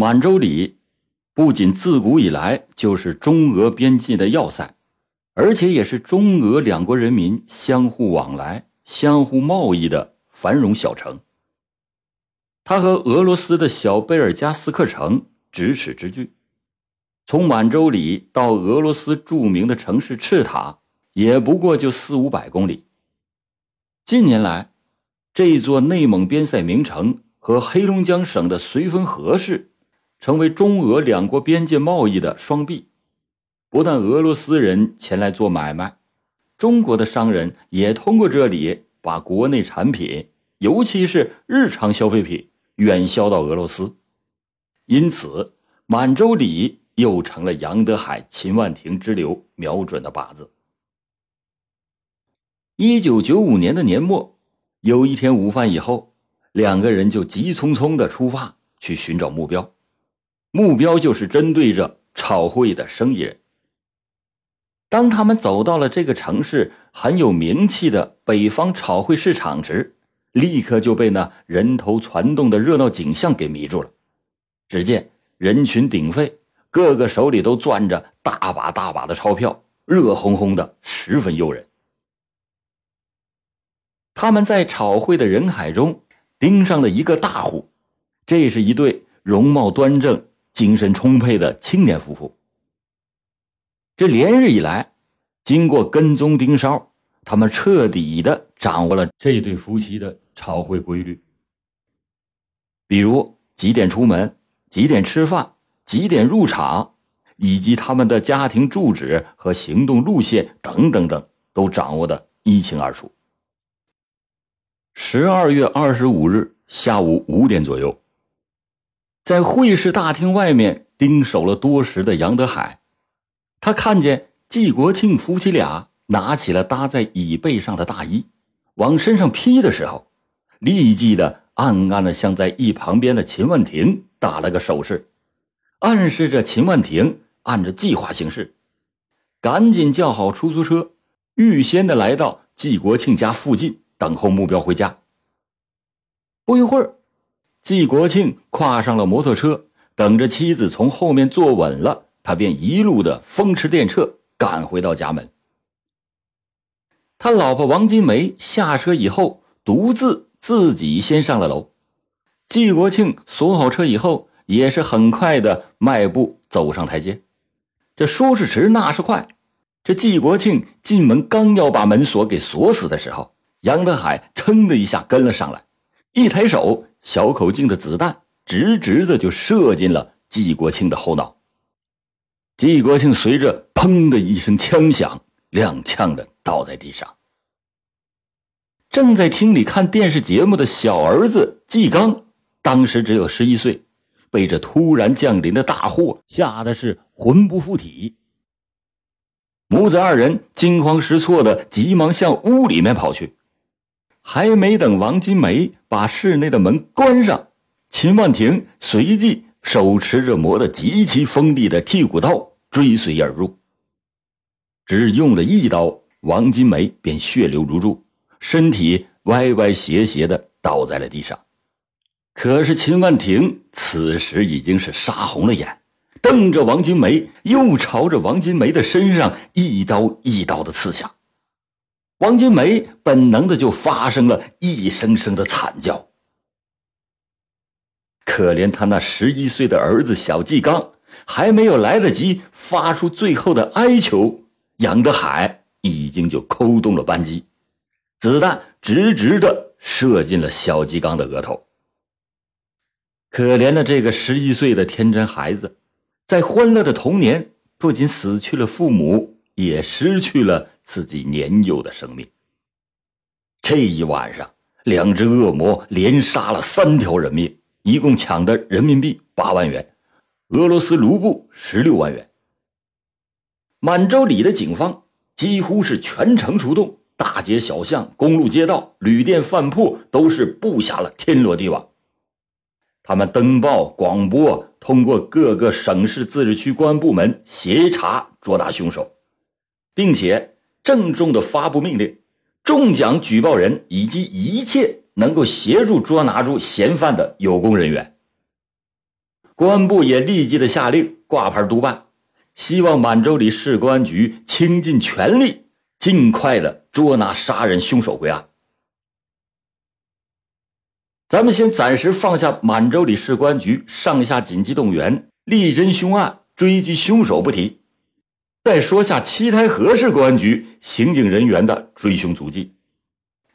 满洲里不仅自古以来就是中俄边境的要塞，而且也是中俄两国人民相互往来、相互贸易的繁荣小城。它和俄罗斯的小贝尔加斯克城咫尺之距，从满洲里到俄罗斯著名的城市赤塔，也不过就四五百公里。近年来，这座内蒙边塞名城和黑龙江省的绥芬河市，成为中俄两国边界贸易的双臂。不但俄罗斯人前来做买卖，中国的商人也通过这里把国内产品，尤其是日常消费品。远销到俄罗斯，因此满洲里又成了杨德海、秦万庭之流瞄准的靶子。一九九五年的年末，有一天午饭以后，两个人就急匆匆的出发去寻找目标，目标就是针对着炒汇的生意人。当他们走到了这个城市很有名气的北方炒汇市场时，立刻就被那人头攒动的热闹景象给迷住了。只见人群鼎沸，个个手里都攥着大把大把的钞票，热烘烘的，十分诱人。他们在炒汇的人海中盯上了一个大户，这是一对容貌端正、精神充沛的青年夫妇。这连日以来，经过跟踪盯梢。他们彻底的掌握了这对夫妻的朝会规律，比如几点出门、几点吃饭、几点入场，以及他们的家庭住址和行动路线等等等，都掌握的一清二楚。十二月二十五日下午五点左右，在会试大厅外面盯守了多时的杨德海，他看见季国庆夫妻俩。拿起了搭在椅背上的大衣，往身上披的时候，立即的暗暗的向在一旁边的秦万庭打了个手势，暗示着秦万庭按着计划行事，赶紧叫好出租车，预先的来到季国庆家附近等候目标回家。不一会儿，季国庆跨上了摩托车，等着妻子从后面坐稳了，他便一路的风驰电掣赶回到家门。他老婆王金梅下车以后，独自自己先上了楼。季国庆锁好车以后，也是很快的迈步走上台阶。这说是迟，那是快。这季国庆进门刚要把门锁给锁死的时候，杨德海噌的一下跟了上来，一抬手，小口径的子弹直直的就射进了季国庆的后脑。季国庆随着“砰”的一声枪响。踉跄的倒在地上。正在厅里看电视节目的小儿子季刚，当时只有十一岁，被这突然降临的大祸吓得是魂不附体。母子二人惊慌失措的急忙向屋里面跑去，还没等王金梅把室内的门关上，秦万庭随即手持着磨得极其锋利的剔骨刀追随而入。只用了一刀，王金梅便血流如注，身体歪歪斜斜的倒在了地上。可是秦万庭此时已经是杀红了眼，瞪着王金梅，又朝着王金梅的身上一刀一刀的刺下。王金梅本能的就发生了一声声的惨叫。可怜他那十一岁的儿子小季刚，还没有来得及发出最后的哀求。杨德海已经就扣动了扳机，子弹直直的射进了小纪刚的额头。可怜的这个十一岁的天真孩子，在欢乐的童年，不仅死去了父母，也失去了自己年幼的生命。这一晚上，两只恶魔连杀了三条人命，一共抢的人民币八万元，俄罗斯卢布十六万元。满洲里的警方几乎是全城出动，大街小巷、公路街道、旅店饭铺都是布下了天罗地网。他们登报广播，通过各个省市自治区公安部门协查捉拿凶手，并且郑重的发布命令：重奖举报人以及一切能够协助捉拿住嫌犯的有功人员。公安部也立即的下令挂牌督办，希望满洲里市公安局倾尽全力，尽快的捉拿杀人凶手归案。咱们先暂时放下满洲里市公安局上下紧急动员、力侦凶案、追击凶手不提，再说下七台河市公安局刑警人员的追凶足迹。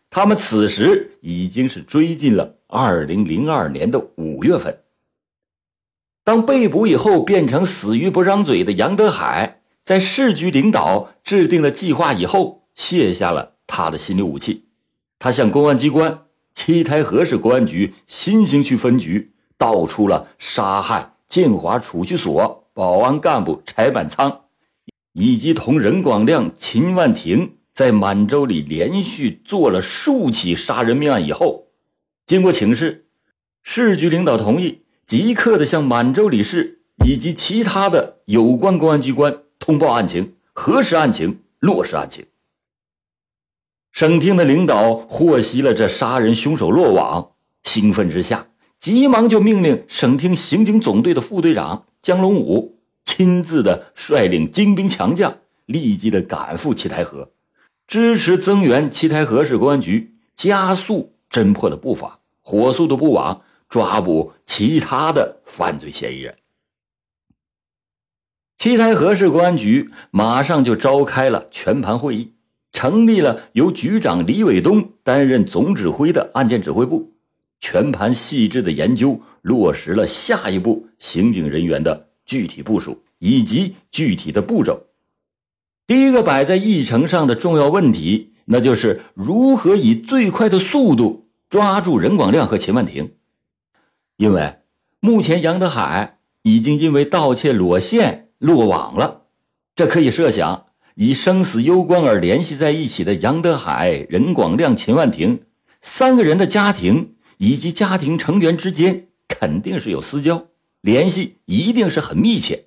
他们此时已经是追进了二零零二年的五月份。当被捕以后变成死鱼不张嘴的杨德海，在市局领导制定了计划以后，卸下了他的心理武器。他向公安机关七台河市公安局新兴区分局道出了杀害建华储蓄所保安干部柴板仓，以及同任广亮、秦万庭在满洲里连续做了数起杀人命案以后，经过请示，市局领导同意。即刻的向满洲里市以及其他的有关公安机关通报案情，核实案情，落实案情。省厅的领导获悉了这杀人凶手落网，兴奋之下，急忙就命令省厅刑警总队的副队长江龙武亲自的率领精兵强将，立即的赶赴七台河，支持增援七台河市公安局，加速侦破的步伐，火速的布网。抓捕其他的犯罪嫌疑人。七台河市公安局马上就召开了全盘会议，成立了由局长李伟东担任总指挥的案件指挥部，全盘细致的研究，落实了下一步刑警人员的具体部署以及具体的步骤。第一个摆在议程上的重要问题，那就是如何以最快的速度抓住任广亮和秦万庭。因为目前杨德海已经因为盗窃裸线落网了，这可以设想，以生死攸关而联系在一起的杨德海、任广亮、秦万庭三个人的家庭以及家庭成员之间肯定是有私交，联系一定是很密切，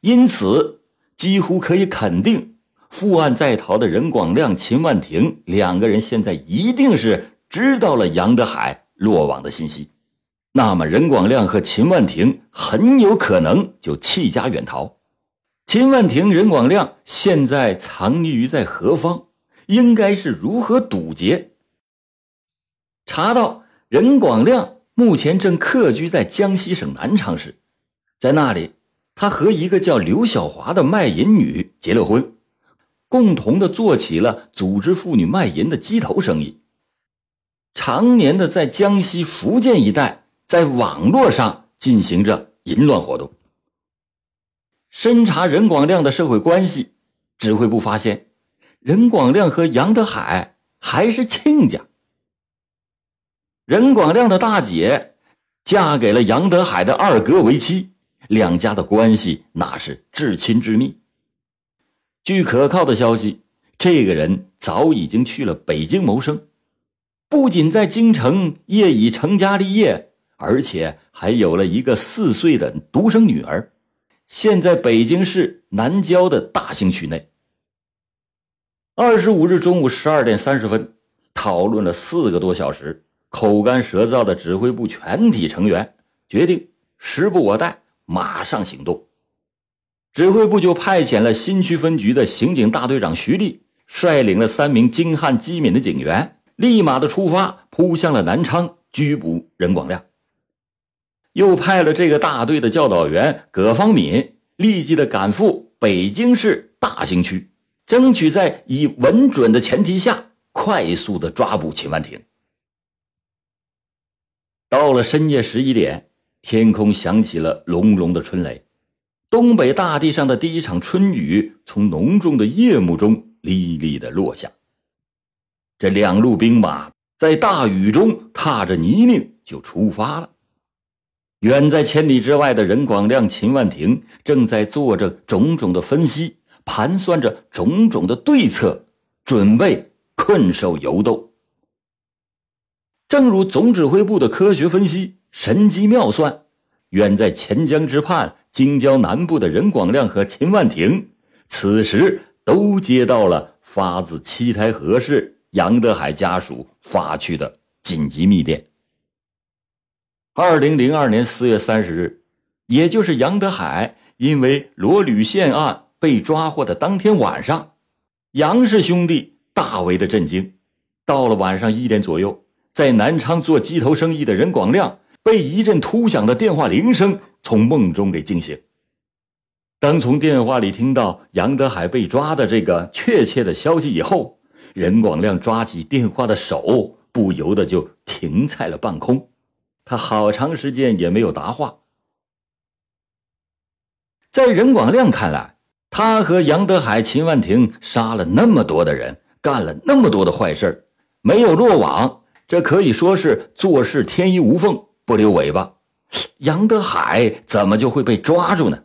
因此几乎可以肯定，负案在逃的任广亮、秦万庭两个人现在一定是知道了杨德海落网的信息。那么，任广亮和秦万庭很有可能就弃家远逃。秦万庭、任广亮现在藏匿于在何方？应该是如何堵截？查到任广亮目前正客居在江西省南昌市，在那里，他和一个叫刘小华的卖淫女结了婚，共同的做起了组织妇女卖淫的鸡头生意，常年的在江西、福建一带。在网络上进行着淫乱活动。深查任广亮的社会关系，指挥部发现，任广亮和杨德海还是亲家。任广亮的大姐嫁给了杨德海的二哥为妻，两家的关系那是至亲至密。据可靠的消息，这个人早已经去了北京谋生，不仅在京城业已成家立业。而且还有了一个四岁的独生女儿，现在北京市南郊的大兴区内。二十五日中午十二点三十分，讨论了四个多小时，口干舌燥的指挥部全体成员决定时不我待，马上行动。指挥部就派遣了新区分局的刑警大队长徐立，率领了三名精悍机敏的警员，立马的出发，扑向了南昌，拘捕任广亮。又派了这个大队的教导员葛方敏，立即的赶赴北京市大兴区，争取在以稳准的前提下，快速的抓捕秦万庭。到了深夜十一点，天空响起了隆隆的春雷，东北大地上的第一场春雨从浓重的夜幕中沥沥的落下。这两路兵马在大雨中踏着泥泞就出发了。远在千里之外的任广亮、秦万庭正在做着种种的分析，盘算着种种的对策，准备困兽犹斗。正如总指挥部的科学分析、神机妙算，远在钱江之畔、京郊南部的任广亮和秦万庭，此时都接到了发自七台河市杨德海家属发去的紧急密电。二零零二年四月三十日，也就是杨德海因为罗吕县案被抓获的当天晚上，杨氏兄弟大为的震惊。到了晚上一点左右，在南昌做鸡头生意的任广亮被一阵突响的电话铃声从梦中给惊醒。当从电话里听到杨德海被抓的这个确切的消息以后，任广亮抓起电话的手不由得就停在了半空，他好长时间也没有答话。在任广亮看来，他和杨德海、秦万庭杀了那么多的人，干了那么多的坏事没有落网，这可以说是做事天衣无缝，不留尾巴。杨德海怎么就会被抓住呢？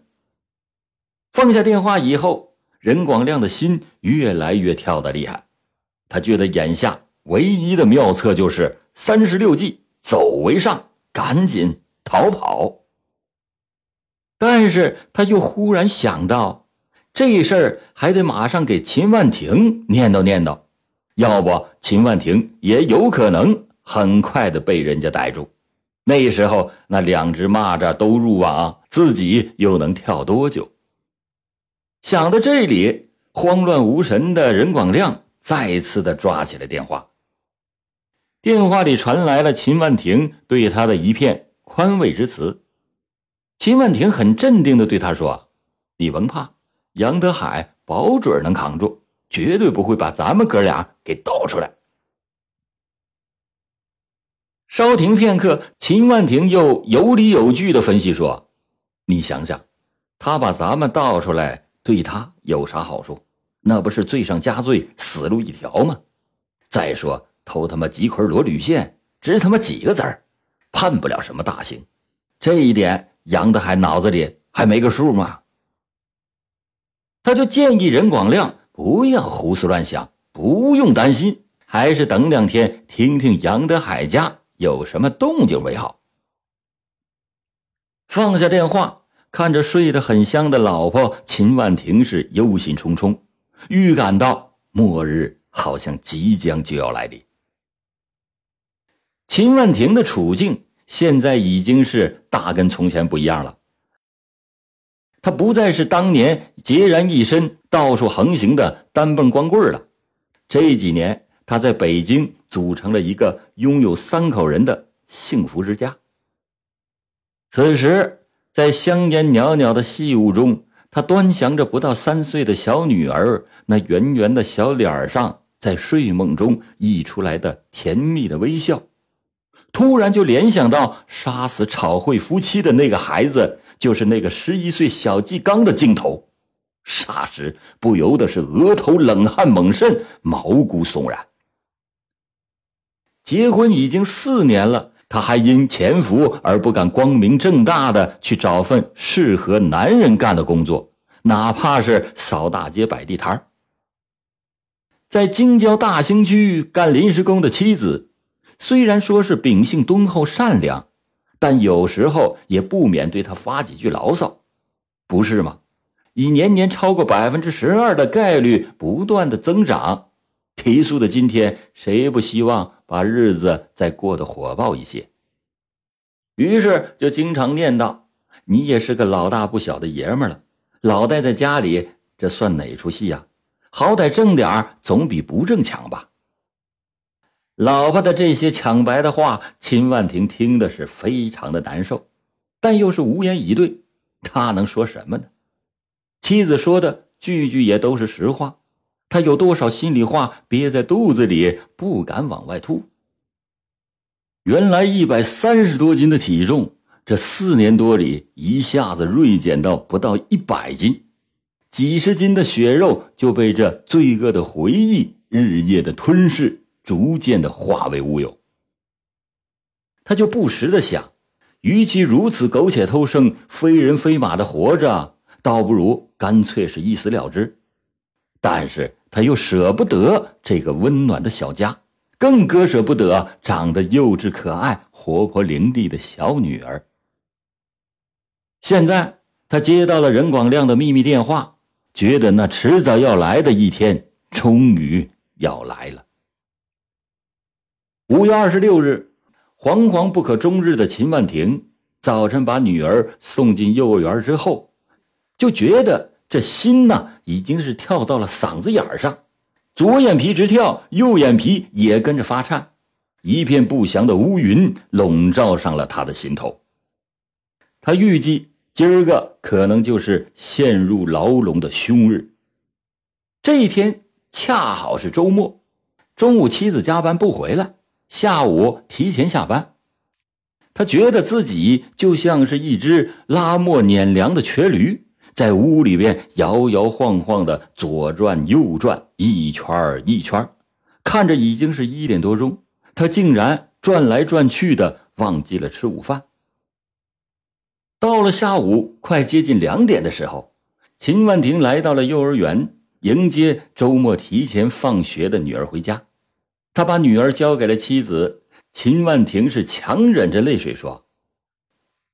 放下电话以后，任广亮的心越来越跳得厉害。他觉得眼下唯一的妙策就是三十六计，走为上，赶紧逃跑。但是他又忽然想到，这事儿还得马上给秦万庭念叨念叨，要不秦万庭也有可能很快的被人家逮住。那时候那两只蚂蚱都入网，自己又能跳多久？想到这里，慌乱无神的任广亮再次的抓起了电话。电话里传来了秦万庭对他的一片宽慰之词。秦万庭很镇定的对他说：“你甭怕，杨德海保准能扛住，绝对不会把咱们哥俩给倒出来。”稍停片刻，秦万庭又有理有据的分析说：“你想想，他把咱们倒出来，对他有啥好处？那不是罪上加罪，死路一条吗？再说偷他妈几捆罗吕线，值他妈几个子儿，判不了什么大刑。这一点。”杨德海脑子里还没个数吗？他就建议任广亮不要胡思乱想，不用担心，还是等两天听听杨德海家有什么动静为好。放下电话，看着睡得很香的老婆秦万婷，是忧心忡忡，预感到末日好像即将就要来临。秦万婷的处境。现在已经是大跟从前不一样了。他不再是当年孑然一身、到处横行的单蹦光棍了。这几年，他在北京组成了一个拥有三口人的幸福之家。此时，在香烟袅袅的细雾中，他端详着不到三岁的小女儿那圆圆的小脸上，在睡梦中溢出来的甜蜜的微笑。突然就联想到杀死炒慧夫妻的那个孩子，就是那个十一岁小纪刚的镜头，霎时不由得是额头冷汗猛渗，毛骨悚然。结婚已经四年了，他还因潜伏而不敢光明正大的去找份适合男人干的工作，哪怕是扫大街、摆地摊在京郊大兴区干临时工的妻子。虽然说是秉性敦厚善良，但有时候也不免对他发几句牢骚，不是吗？以年年超过百分之十二的概率不断的增长，提速的今天，谁不希望把日子再过得火爆一些？于是就经常念叨：“你也是个老大不小的爷们了，老待在家里，这算哪出戏呀？好歹挣点总比不挣强吧。”老婆的这些抢白的话，秦万婷听的是非常的难受，但又是无言以对。他能说什么呢？妻子说的句句也都是实话，他有多少心里话憋在肚子里，不敢往外吐。原来一百三十多斤的体重，这四年多里一下子锐减到不到一百斤，几十斤的血肉就被这罪恶的回忆日夜的吞噬。逐渐的化为乌有，他就不时的想，与其如此苟且偷生、非人非马的活着，倒不如干脆是一死了之。但是他又舍不得这个温暖的小家，更割舍不得长得幼稚可爱、活泼伶俐的小女儿。现在他接到了任广亮的秘密电话，觉得那迟早要来的一天终于要来了。五月二十六日，惶惶不可终日的秦万婷早晨把女儿送进幼儿园之后，就觉得这心呐已经是跳到了嗓子眼上，左眼皮直跳，右眼皮也跟着发颤，一片不祥的乌云笼罩上了他的心头。他预计今儿个可能就是陷入牢笼的凶日。这一天恰好是周末，中午妻子加班不回来，下午提前下班。他觉得自己就像是一只拉磨碾粮的瘸驴，在屋里边摇摇晃晃的左转右转，一圈一圈看着已经是一点多钟，他竟然转来转去的，忘记了吃午饭。到了下午快接近两点的时候，秦万婷来到了幼儿园，迎接周末提前放学的女儿回家。他把女儿交给了妻子秦万婷，是强忍着泪水说：“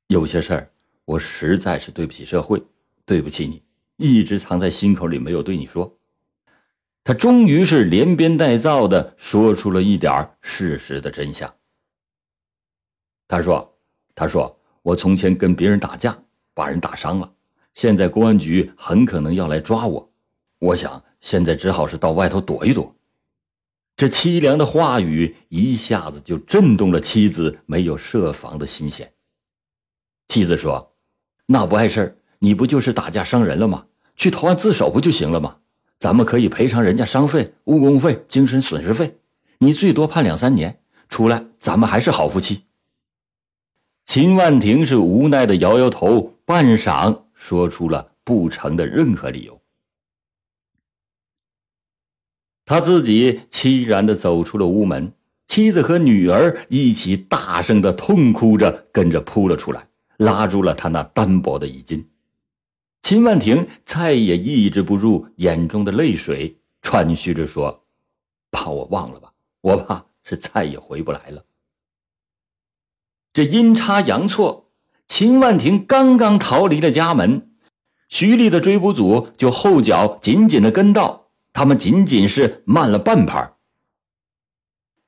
有些事儿，我实在是对不起社会，对不起你，一直藏在心口里没有对你说。”他终于是连编带造的说出了一点事实的真相。他说：“他说。”我从前跟别人打架，把人打伤了，现在公安局很可能要来抓我，我想现在只好是到外头躲一躲。这凄凉的话语一下子就震动了妻子没有设防的心弦。妻子说：“那不碍事你不就是打架伤人了吗？去投案自首不就行了吗？咱们可以赔偿人家伤费、误工费、精神损失费，你最多判两三年，出来咱们还是好夫妻。”秦万婷是无奈的摇摇头，半晌说出了不成的任何理由。他自己凄然的走出了屋门，妻子和女儿一起大声的痛哭着，跟着扑了出来，拉住了他那单薄的衣襟。秦万婷再也抑制不住眼中的泪水，喘吁着说：“把我忘了吧，我怕是再也回不来了。”这阴差阳错，秦万婷刚刚逃离了家门，徐丽的追捕组就后脚紧紧的跟到，他们仅仅是慢了半拍。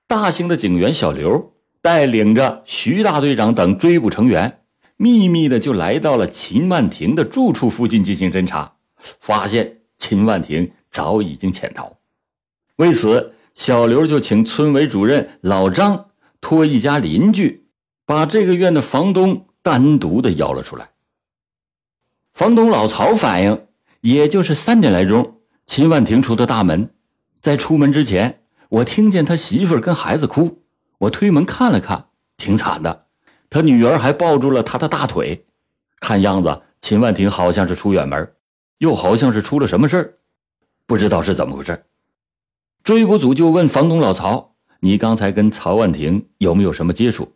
大兴的警员小刘带领着徐大队长等追捕成员，秘密的就来到了秦万婷的住处附近进行侦查，发现秦万婷早已经潜逃。为此，小刘就请村委主任老张托一家邻居。把这个院的房东单独的邀了出来。房东老曹反映，也就是三点来钟，秦万婷出的大门，在出门之前，我听见他媳妇跟孩子哭，我推门看了看，挺惨的，他女儿还抱住了他的大腿，看样子秦万婷好像是出远门，又好像是出了什么事儿，不知道是怎么回事。追捕组就问房东老曹：“你刚才跟曹万婷有没有什么接触？”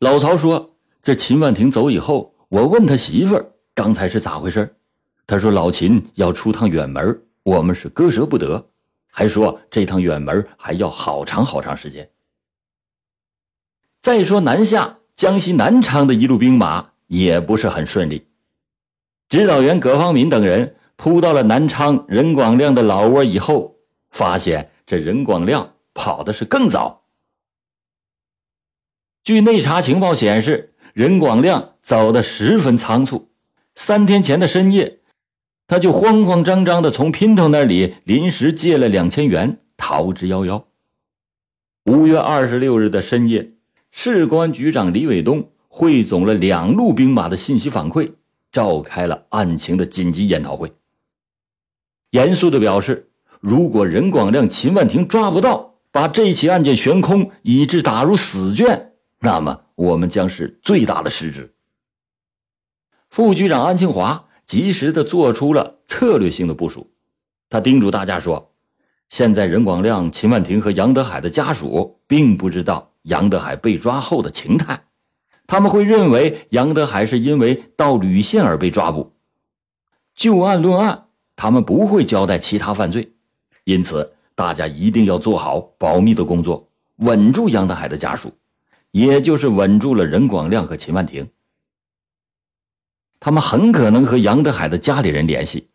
老曹说：“这秦万婷走以后，我问他媳妇儿刚才是咋回事他说老秦要出趟远门，我们是割舍不得，还说这趟远门还要好长好长时间。再说南下江西南昌的一路兵马也不是很顺利，指导员葛方敏等人扑到了南昌任广亮的老窝以后，发现这任广亮跑的是更早。”据内查情报显示，任广亮走得十分仓促。三天前的深夜，他就慌慌张张地从姘头那里临时借了两千元，逃之夭夭。五月二十六日的深夜，市公安局长李伟东汇总了两路兵马的信息反馈，召开了案情的紧急研讨会。严肃地表示，如果任广亮、秦万婷抓不到，把这起案件悬空，以致打入死卷。那么我们将是最大的失职。副局长安庆华及时的做出了策略性的部署，他叮嘱大家说：“现在任广亮、秦万婷和杨德海的家属并不知道杨德海被抓后的情态，他们会认为杨德海是因为到吕县而被抓捕。就案论案，他们不会交代其他犯罪，因此大家一定要做好保密的工作，稳住杨德海的家属。”也就是稳住了任广亮和秦万婷，他们很可能和杨德海的家里人联系，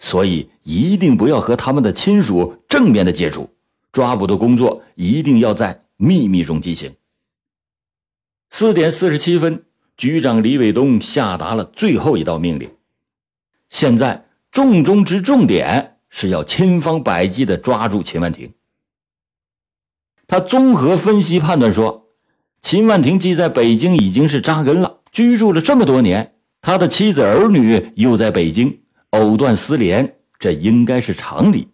所以一定不要和他们的亲属正面的接触。抓捕的工作一定要在秘密中进行。四点四十七分，局长李伟东下达了最后一道命令。现在重中之重点是要千方百计的抓住秦万庭。他综合分析判断说，秦万庭既在北京已经是扎根了，居住了这么多年，他的妻子儿女又在北京，藕断丝连，这应该是常理。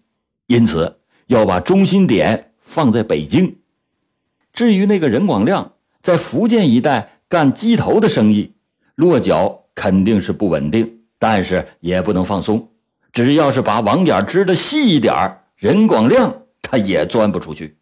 因此，要把中心点放在北京。至于那个任广亮在福建一带干鸡头的生意，落脚肯定是不稳定，但是也不能放松。只要是把网眼织的细一点任广亮他也钻不出去。